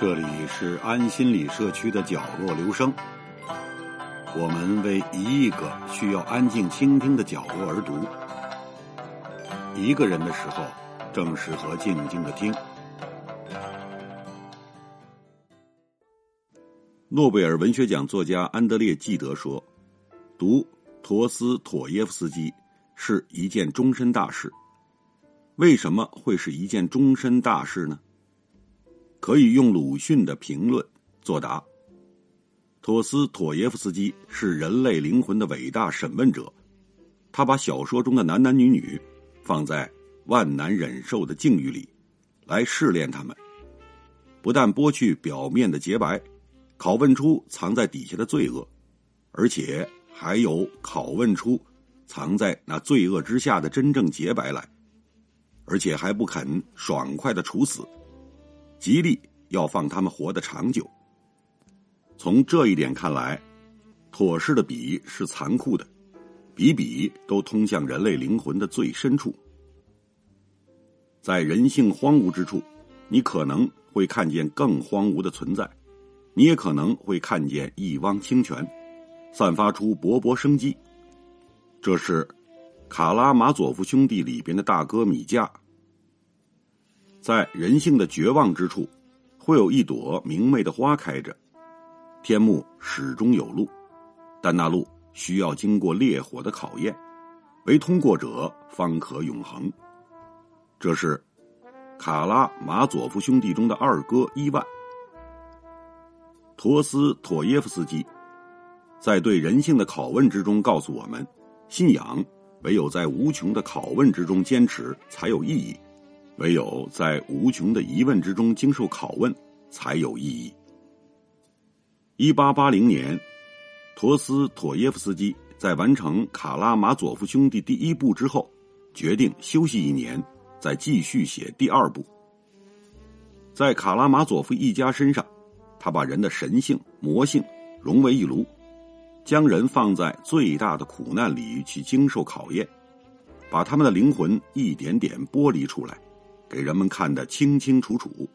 这里是安心理社区的角落留声，我们为一亿个需要安静倾听的角落而读。一个人的时候，正适合静静的听。诺贝尔文学奖作家安德烈·纪德说：“读陀思妥耶夫斯基是一件终身大事。为什么会是一件终身大事呢？”可以用鲁迅的评论作答。托斯妥耶夫斯基是人类灵魂的伟大审问者，他把小说中的男男女女放在万难忍受的境遇里，来试炼他们。不但剥去表面的洁白，拷问出藏在底下的罪恶，而且还有拷问出藏在那罪恶之下的真正洁白来，而且还不肯爽快的处死。极力要放他们活得长久。从这一点看来，妥适的笔是残酷的，笔笔都通向人类灵魂的最深处。在人性荒芜之处，你可能会看见更荒芜的存在，你也可能会看见一汪清泉，散发出勃勃生机。这是《卡拉马佐夫兄弟》里边的大哥米迦。在人性的绝望之处，会有一朵明媚的花开着。天幕始终有路，但那路需要经过烈火的考验，为通过者方可永恒。这是卡拉马佐夫兄弟中的二哥伊万。陀思妥耶夫斯基在对人性的拷问之中告诉我们：信仰唯有在无穷的拷问之中坚持，才有意义。唯有在无穷的疑问之中经受拷问，才有意义。一八八零年，陀思妥耶夫斯基在完成《卡拉马佐夫兄弟》第一部之后，决定休息一年，再继续写第二部。在卡拉马佐夫一家身上，他把人的神性、魔性融为一炉，将人放在最大的苦难里去经受考验，把他们的灵魂一点点剥离出来。给人们看得清清楚楚。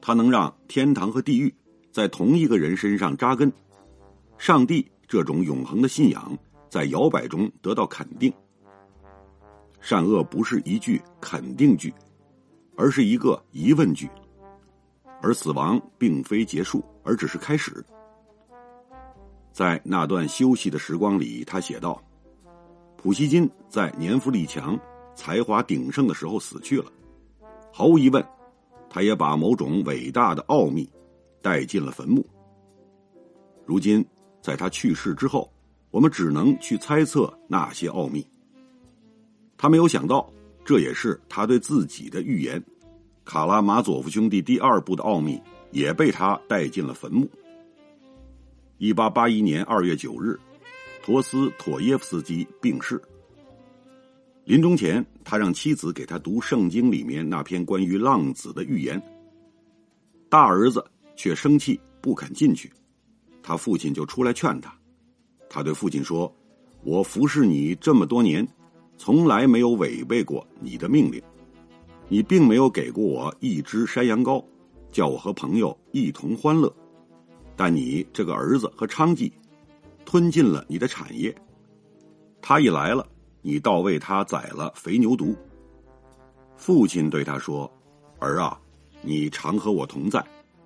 他能让天堂和地狱在同一个人身上扎根，上帝这种永恒的信仰在摇摆中得到肯定。善恶不是一句肯定句，而是一个疑问句。而死亡并非结束，而只是开始。在那段休息的时光里，他写道：“普希金在年富力强。”才华鼎盛的时候死去了，毫无疑问，他也把某种伟大的奥秘带进了坟墓。如今，在他去世之后，我们只能去猜测那些奥秘。他没有想到，这也是他对自己的预言。《卡拉马佐夫兄弟》第二部的奥秘也被他带进了坟墓。一八八一年二月九日，陀思妥耶夫斯基病逝。临终前，他让妻子给他读圣经里面那篇关于浪子的预言。大儿子却生气不肯进去，他父亲就出来劝他。他对父亲说：“我服侍你这么多年，从来没有违背过你的命令。你并没有给过我一只山羊羔，叫我和朋友一同欢乐。但你这个儿子和娼妓，吞进了你的产业。他一来了。”你倒为他宰了肥牛犊。父亲对他说：“儿啊，你常和我同在，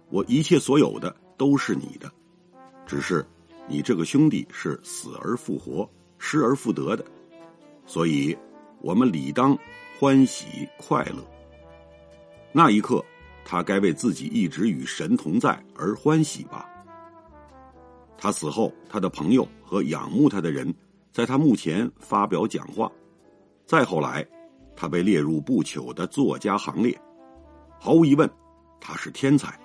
我一切所有的都是你的。只是你这个兄弟是死而复活、失而复得的，所以我们理当欢喜快乐。那一刻，他该为自己一直与神同在而欢喜吧。他死后，他的朋友和仰慕他的人。”在他墓前发表讲话，再后来，他被列入不朽的作家行列。毫无疑问，他是天才。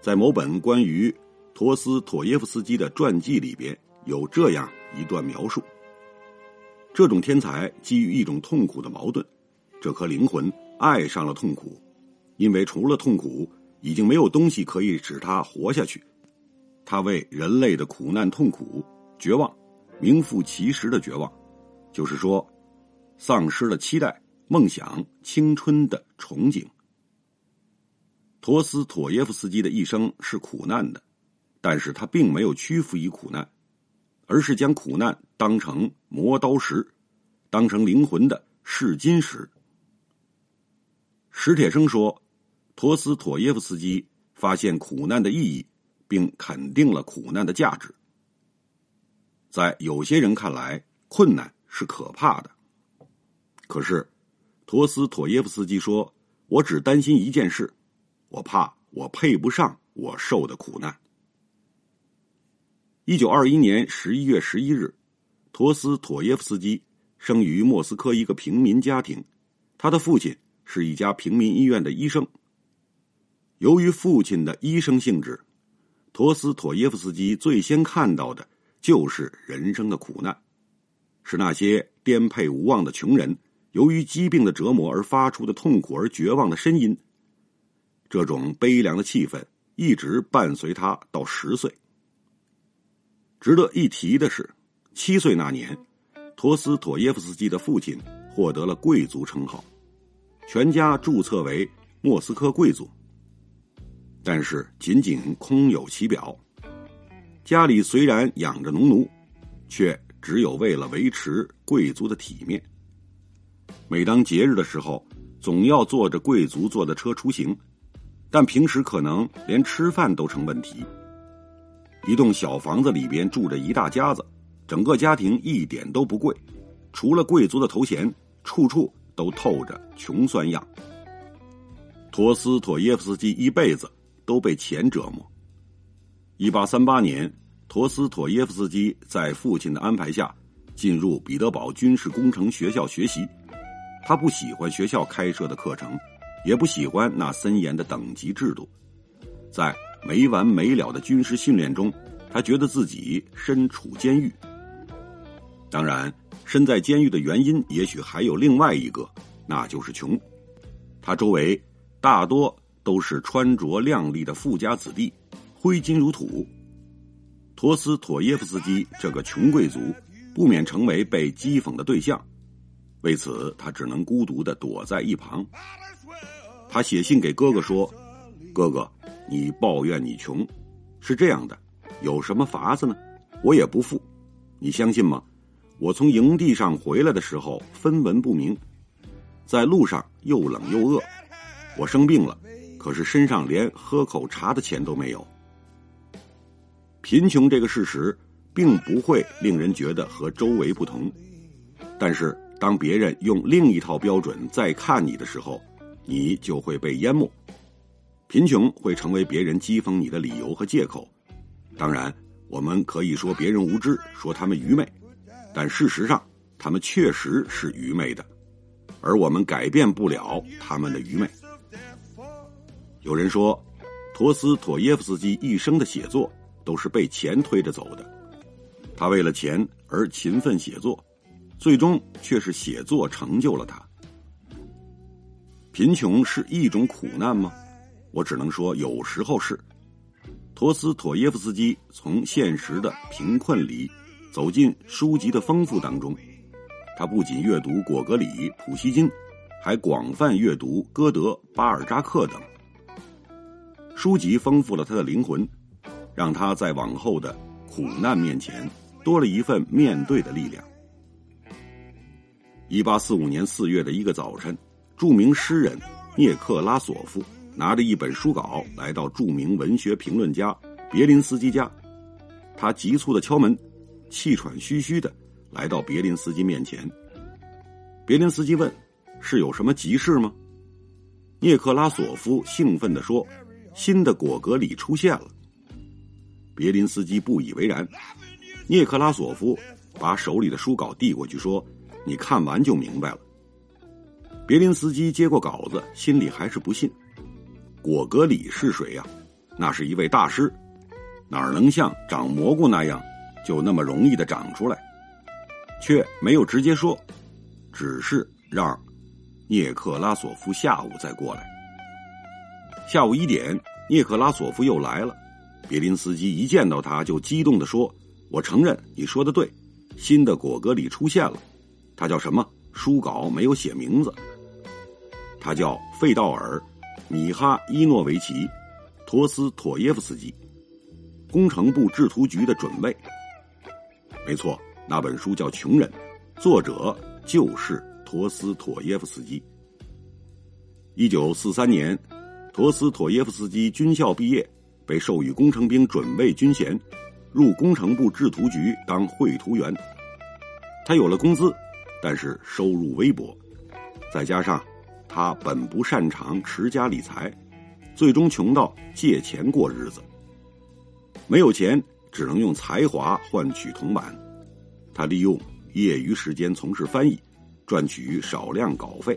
在某本关于陀思妥耶夫斯基的传记里边，有这样一段描述：这种天才基于一种痛苦的矛盾，这颗灵魂爱上了痛苦，因为除了痛苦，已经没有东西可以使他活下去。他为人类的苦难痛苦绝望。名副其实的绝望，就是说，丧失了期待、梦想、青春的憧憬。陀思妥耶夫斯基的一生是苦难的，但是他并没有屈服于苦难，而是将苦难当成磨刀石，当成灵魂的试金石。史铁生说，陀思妥耶夫斯基发现苦难的意义，并肯定了苦难的价值。在有些人看来，困难是可怕的，可是陀思妥耶夫斯基说：“我只担心一件事。”我怕我配不上我受的苦难。一九二一年十一月十一日，陀思妥耶夫斯基生于莫斯科一个平民家庭，他的父亲是一家平民医院的医生。由于父亲的医生性质，陀思妥耶夫斯基最先看到的就是人生的苦难，是那些颠沛无望的穷人由于疾病的折磨而发出的痛苦而绝望的呻吟。这种悲凉的气氛一直伴随他到十岁。值得一提的是，七岁那年，陀思妥耶夫斯基的父亲获得了贵族称号，全家注册为莫斯科贵族。但是仅仅空有其表，家里虽然养着农奴，却只有为了维持贵族的体面。每当节日的时候，总要坐着贵族坐的车出行。但平时可能连吃饭都成问题。一栋小房子里边住着一大家子，整个家庭一点都不贵，除了贵族的头衔，处处都透着穷酸样。陀思妥耶夫斯基一辈子都被钱折磨。一八三八年，陀思妥耶夫斯基在父亲的安排下进入彼得堡军事工程学校学习，他不喜欢学校开设的课程。也不喜欢那森严的等级制度，在没完没了的军事训练中，他觉得自己身处监狱。当然，身在监狱的原因也许还有另外一个，那就是穷。他周围大多都是穿着靓丽的富家子弟，挥金如土。陀思妥耶夫斯基这个穷贵族，不免成为被讥讽的对象，为此他只能孤独的躲在一旁。他写信给哥哥说：“哥哥，你抱怨你穷，是这样的，有什么法子呢？我也不富，你相信吗？我从营地上回来的时候分文不明，在路上又冷又饿，我生病了，可是身上连喝口茶的钱都没有。贫穷这个事实并不会令人觉得和周围不同，但是当别人用另一套标准在看你的时候。”你就会被淹没，贫穷会成为别人讥讽你的理由和借口。当然，我们可以说别人无知，说他们愚昧，但事实上，他们确实是愚昧的，而我们改变不了他们的愚昧。有人说，陀思妥耶夫斯基一生的写作都是被钱推着走的，他为了钱而勤奋写作，最终却是写作成就了他。贫穷是一种苦难吗？我只能说，有时候是。陀思妥耶夫斯基从现实的贫困里走进书籍的丰富当中，他不仅阅读果戈里、普希金，还广泛阅读歌德、巴尔扎克等书籍，丰富了他的灵魂，让他在往后的苦难面前多了一份面对的力量。一八四五年四月的一个早晨。著名诗人涅克拉索夫拿着一本书稿来到著名文学评论家别林斯基家，他急促的敲门，气喘吁吁的来到别林斯基面前。别林斯基问：“是有什么急事吗？”涅克拉索夫兴奋的说：“新的果戈里出现了。”别林斯基不以为然。涅克拉索夫把手里的书稿递过去说：“你看完就明白了。”别林斯基接过稿子，心里还是不信。果戈里是谁呀？那是一位大师，哪能像长蘑菇那样，就那么容易的长出来？却没有直接说，只是让涅克拉索夫下午再过来。下午一点，涅克拉索夫又来了。别林斯基一见到他就激动的说：“我承认你说的对，新的果戈里出现了。他叫什么？书稿没有写名字。”他叫费道尔·米哈伊诺维奇·托斯妥耶夫斯基，工程部制图局的准尉。没错，那本书叫《穷人》，作者就是托斯妥耶夫斯基。一九四三年，托斯妥耶夫斯基军校毕业，被授予工程兵准尉军衔，入工程部制图局当绘图员。他有了工资，但是收入微薄，再加上他本不擅长持家理财，最终穷到借钱过日子。没有钱，只能用才华换取铜板。他利用业余时间从事翻译，赚取少量稿费。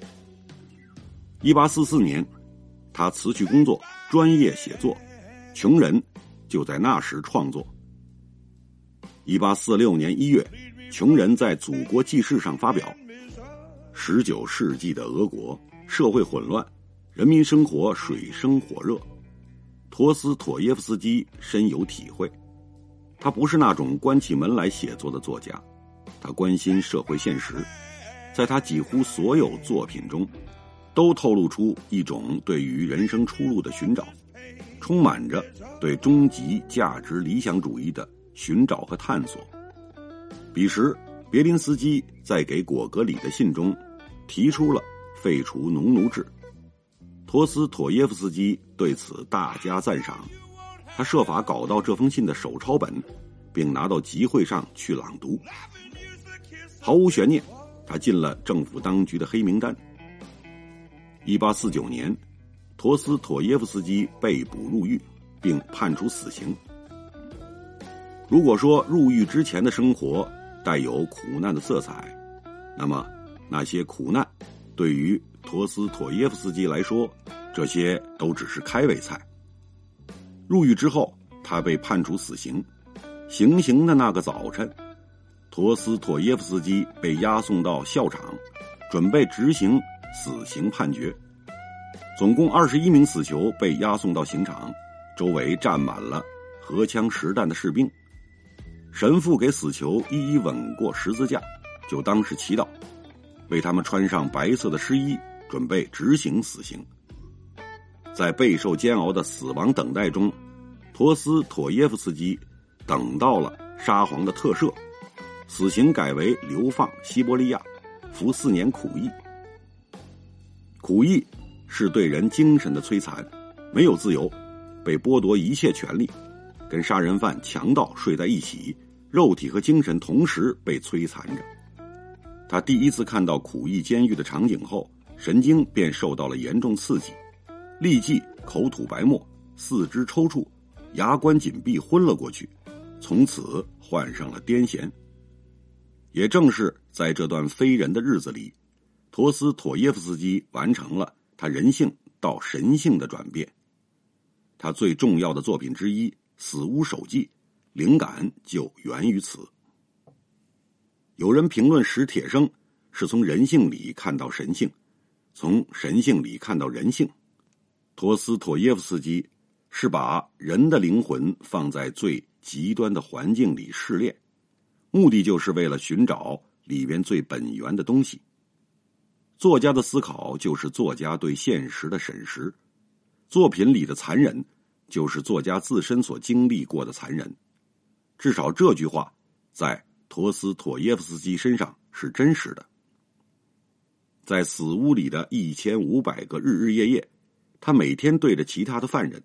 一八四四年，他辞去工作，专业写作，《穷人》就在那时创作。一八四六年一月，《穷人》在《祖国纪事》上发表。十九世纪的俄国社会混乱，人民生活水深火热，托斯妥耶夫斯基深有体会。他不是那种关起门来写作的作家，他关心社会现实，在他几乎所有作品中。都透露出一种对于人生出路的寻找，充满着对终极价值理想主义的寻找和探索。彼时，别林斯基在给果戈里的信中提出了废除农奴制，托斯妥耶夫斯基对此大加赞赏。他设法搞到这封信的手抄本，并拿到集会上去朗读。毫无悬念，他进了政府当局的黑名单。一八四九年，陀思妥耶夫斯基被捕入狱，并判处死刑。如果说入狱之前的生活带有苦难的色彩，那么那些苦难对于陀思妥耶夫斯基来说，这些都只是开胃菜。入狱之后，他被判处死刑。行刑的那个早晨，陀思妥耶夫斯基被押送到校场，准备执行。死刑判决，总共二十一名死囚被押送到刑场，周围站满了荷枪实弹的士兵。神父给死囚一一吻过十字架，就当是祈祷，为他们穿上白色的湿衣，准备执行死刑。在备受煎熬的死亡等待中，托斯妥耶夫斯基等到了沙皇的特赦，死刑改为流放西伯利亚，服四年苦役。苦役是对人精神的摧残，没有自由，被剥夺一切权利，跟杀人犯、强盗睡在一起，肉体和精神同时被摧残着。他第一次看到苦役监狱的场景后，神经便受到了严重刺激，立即口吐白沫，四肢抽搐，牙关紧闭，昏了过去，从此患上了癫痫。也正是在这段非人的日子里。陀思妥耶夫斯基完成了他人性到神性的转变。他最重要的作品之一《死屋手记》，灵感就源于此。有人评论史铁生是从人性里看到神性，从神性里看到人性。陀思妥耶夫斯基是把人的灵魂放在最极端的环境里试炼，目的就是为了寻找里边最本源的东西。作家的思考就是作家对现实的审视，作品里的残忍就是作家自身所经历过的残忍。至少这句话在陀思妥耶夫斯基身上是真实的。在死屋里的一千五百个日日夜夜，他每天对着其他的犯人，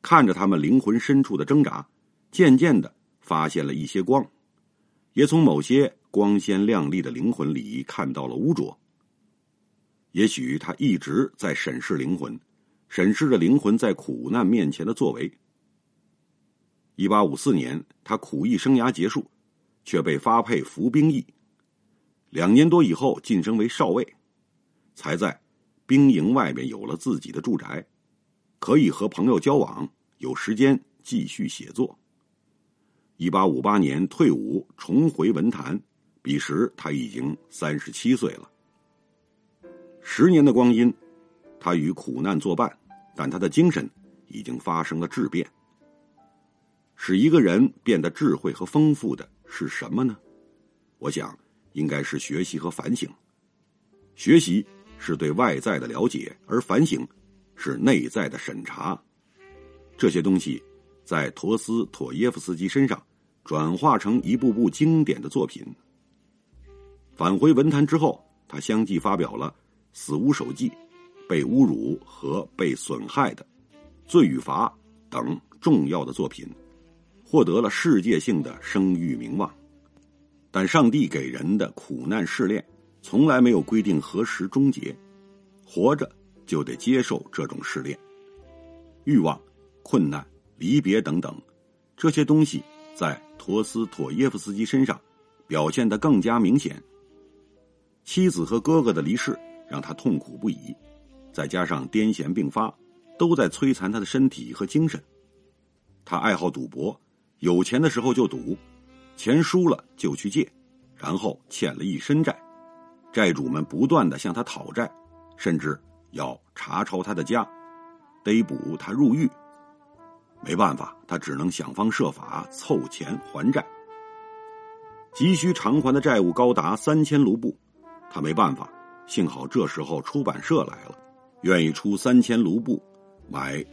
看着他们灵魂深处的挣扎，渐渐的发现了一些光，也从某些光鲜亮丽的灵魂里看到了污浊。也许他一直在审视灵魂，审视着灵魂在苦难面前的作为。一八五四年，他苦役生涯结束，却被发配服兵役。两年多以后，晋升为少尉，才在兵营外面有了自己的住宅，可以和朋友交往，有时间继续写作。一八五八年退伍，重回文坛，彼时他已经三十七岁了。十年的光阴，他与苦难作伴，但他的精神已经发生了质变。使一个人变得智慧和丰富的是什么呢？我想，应该是学习和反省。学习是对外在的了解，而反省是内在的审查。这些东西在陀思妥耶夫斯基身上转化成一部部经典的作品。返回文坛之后，他相继发表了《死无手记》《被侮辱和被损害的》《罪与罚》等重要的作品，获得了世界性的声誉名望。但上帝给人的苦难试炼，从来没有规定何时终结。活着就得接受这种试炼。欲望、困难、离别等等，这些东西在陀思妥耶夫斯基身上表现得更加明显。妻子和哥哥的离世让他痛苦不已，再加上癫痫并发，都在摧残他的身体和精神。他爱好赌博，有钱的时候就赌。钱输了就去借，然后欠了一身债，债主们不断的向他讨债，甚至要查抄他的家，逮捕他入狱。没办法，他只能想方设法凑钱还债。急需偿还的债务高达三千卢布，他没办法。幸好这时候出版社来了，愿意出三千卢布买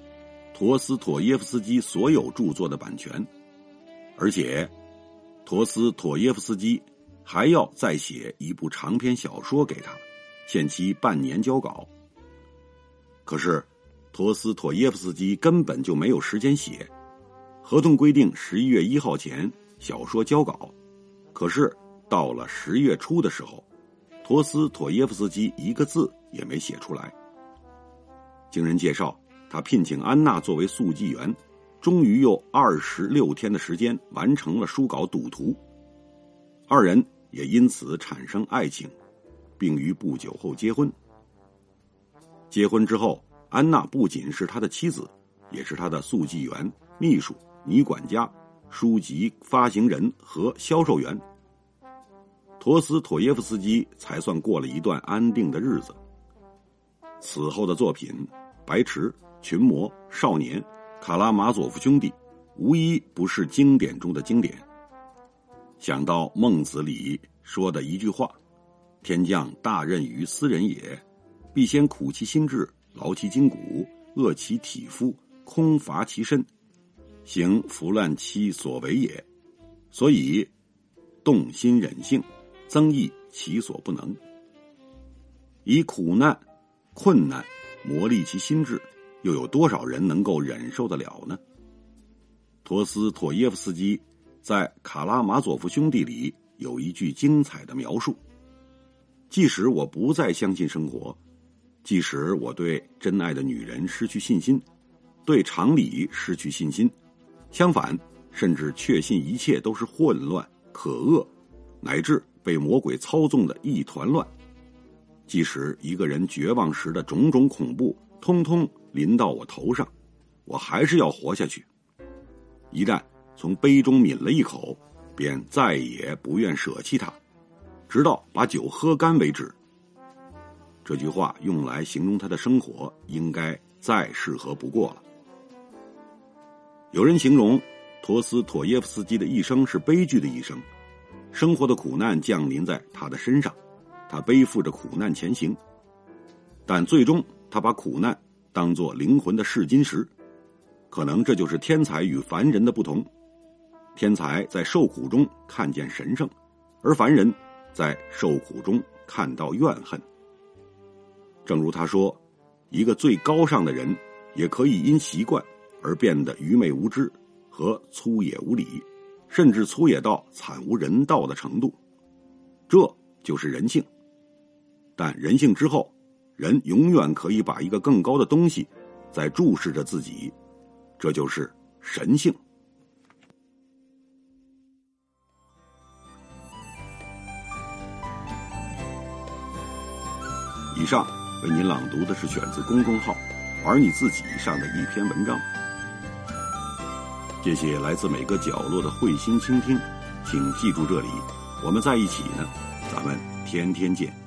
陀思妥耶夫斯基所有著作的版权，而且。陀思妥耶夫斯基还要再写一部长篇小说给他，限期半年交稿。可是，陀思妥耶夫斯基根本就没有时间写。合同规定十一月一号前小说交稿，可是到了十月初的时候，陀思妥耶夫斯基一个字也没写出来。经人介绍，他聘请安娜作为速记员。终于用二十六天的时间完成了书稿《赌徒》，二人也因此产生爱情，并于不久后结婚。结婚之后，安娜不仅是他的妻子，也是他的速记员、秘书、女管家、书籍发行人和销售员。陀思妥耶夫斯基才算过了一段安定的日子。此后的作品《白池》《群魔》《少年》。卡拉马佐夫兄弟，无一不是经典中的经典。想到孟子里说的一句话：“天降大任于斯人也，必先苦其心志，劳其筋骨，饿其体肤，空乏其身，行拂乱其所为也。”所以，动心忍性，增益其所不能。以苦难、困难磨砺其心智。又有多少人能够忍受得了呢？陀思妥耶夫斯基在《卡拉马佐夫兄弟》里有一句精彩的描述：即使我不再相信生活，即使我对真爱的女人失去信心，对常理失去信心，相反，甚至确信一切都是混乱、可恶，乃至被魔鬼操纵的一团乱；即使一个人绝望时的种种恐怖，通通。临到我头上，我还是要活下去。一旦从杯中抿了一口，便再也不愿舍弃它，直到把酒喝干为止。这句话用来形容他的生活，应该再适合不过了。有人形容陀思妥耶夫斯基的一生是悲剧的一生，生活的苦难降临在他的身上，他背负着苦难前行，但最终他把苦难。当做灵魂的试金石，可能这就是天才与凡人的不同。天才在受苦中看见神圣，而凡人在受苦中看到怨恨。正如他说：“一个最高尚的人，也可以因习惯而变得愚昧无知和粗野无礼，甚至粗野到惨无人道的程度。这就是人性。但人性之后。”人永远可以把一个更高的东西在注视着自己，这就是神性。以上为您朗读的是选自公众号“玩你自己”上的一篇文章。谢谢来自每个角落的慧心倾听，请记住这里，我们在一起呢，咱们天天见。